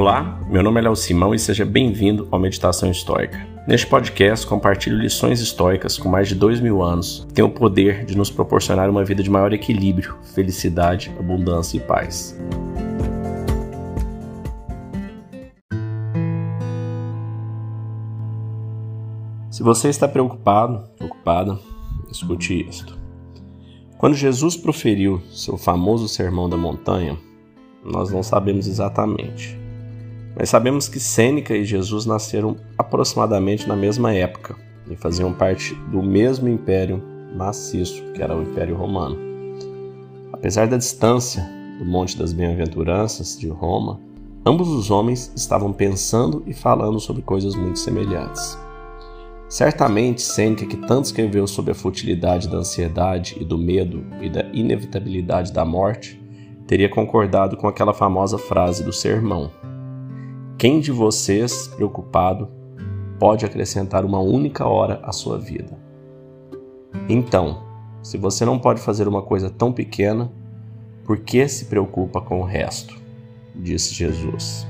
Olá, meu nome é Léo Simão e seja bem-vindo ao Meditação Histórica. Neste podcast, compartilho lições históricas com mais de dois mil anos que têm o poder de nos proporcionar uma vida de maior equilíbrio, felicidade, abundância e paz. Se você está preocupado, preocupada, escute isto. Quando Jesus proferiu seu famoso Sermão da Montanha, nós não sabemos exatamente. Mas sabemos que Sêneca e Jesus nasceram aproximadamente na mesma época e faziam parte do mesmo império maciço, que era o Império Romano. Apesar da distância do Monte das Bem-aventuranças de Roma, ambos os homens estavam pensando e falando sobre coisas muito semelhantes. Certamente, Sêneca, que tanto escreveu sobre a futilidade da ansiedade e do medo e da inevitabilidade da morte, teria concordado com aquela famosa frase do sermão: Quem de vocês, preocupado, pode acrescentar uma única hora à sua vida? Então, se você não pode fazer uma coisa tão pequena, por que se preocupa com o resto? Disse Jesus.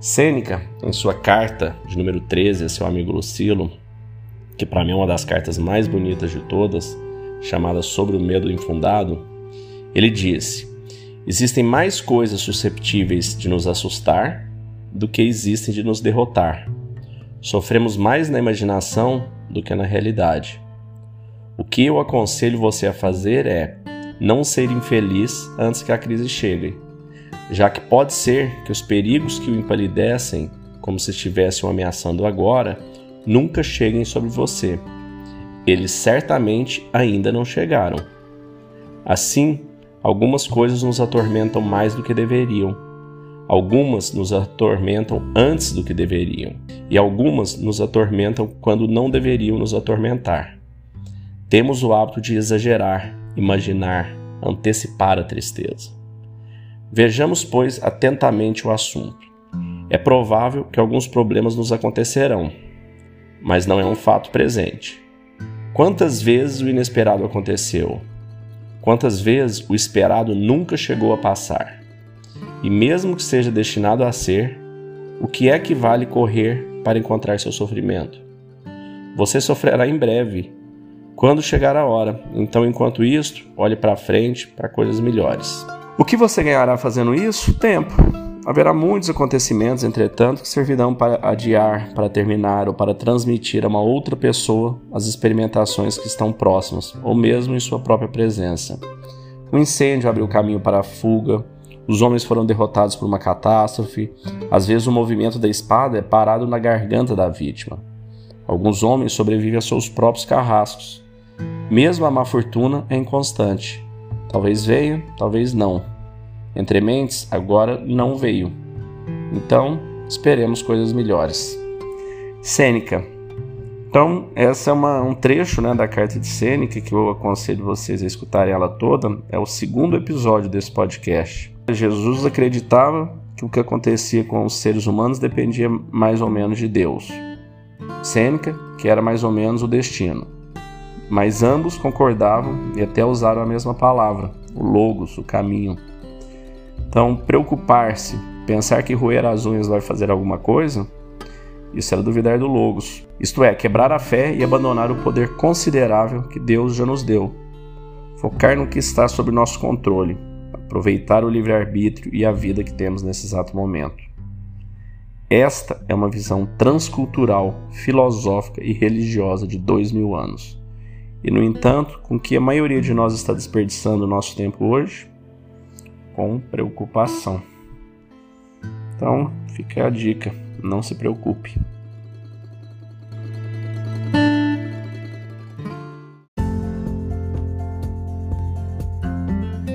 Sêneca, em sua carta de número 13 a seu amigo Lucilo, que para mim é uma das cartas mais bonitas de todas, chamada Sobre o Medo Infundado, ele disse: Existem mais coisas susceptíveis de nos assustar do que existem de nos derrotar. Sofremos mais na imaginação do que na realidade. O que eu aconselho você a fazer é não ser infeliz antes que a crise chegue já que pode ser que os perigos que o empalidecem, como se estivessem o ameaçando agora, nunca cheguem sobre você. Eles certamente ainda não chegaram. Assim, algumas coisas nos atormentam mais do que deveriam. Algumas nos atormentam antes do que deveriam, e algumas nos atormentam quando não deveriam nos atormentar. Temos o hábito de exagerar, imaginar, antecipar a tristeza. Vejamos, pois, atentamente o assunto. É provável que alguns problemas nos acontecerão, mas não é um fato presente. Quantas vezes o inesperado aconteceu? Quantas vezes o esperado nunca chegou a passar? E mesmo que seja destinado a ser, o que é que vale correr para encontrar seu sofrimento? Você sofrerá em breve, quando chegar a hora. Então, enquanto isto, olhe para frente para coisas melhores. O que você ganhará fazendo isso? Tempo. Haverá muitos acontecimentos, entretanto, que servirão para adiar, para terminar ou para transmitir a uma outra pessoa as experimentações que estão próximas, ou mesmo em sua própria presença. Um incêndio abriu caminho para a fuga, os homens foram derrotados por uma catástrofe, às vezes o movimento da espada é parado na garganta da vítima. Alguns homens sobrevivem a seus próprios carrascos. Mesmo a má fortuna é inconstante. Talvez veio, talvez não. Entre mentes, agora não veio. Então, esperemos coisas melhores. Sêneca. Então, essa é uma, um trecho né, da carta de Sêneca que eu aconselho vocês a escutarem ela toda. É o segundo episódio desse podcast. Jesus acreditava que o que acontecia com os seres humanos dependia mais ou menos de Deus. Sêneca, que era mais ou menos o destino mas ambos concordavam e até usaram a mesma palavra, o logos, o caminho. Então, preocupar-se, pensar que roer as unhas vai fazer alguma coisa, isso era duvidar do logos. Isto é, quebrar a fé e abandonar o poder considerável que Deus já nos deu. Focar no que está sob nosso controle, aproveitar o livre-arbítrio e a vida que temos nesse exato momento. Esta é uma visão transcultural, filosófica e religiosa de dois mil anos. E, no entanto, com que a maioria de nós está desperdiçando o nosso tempo hoje? Com preocupação. Então, fica a dica: não se preocupe.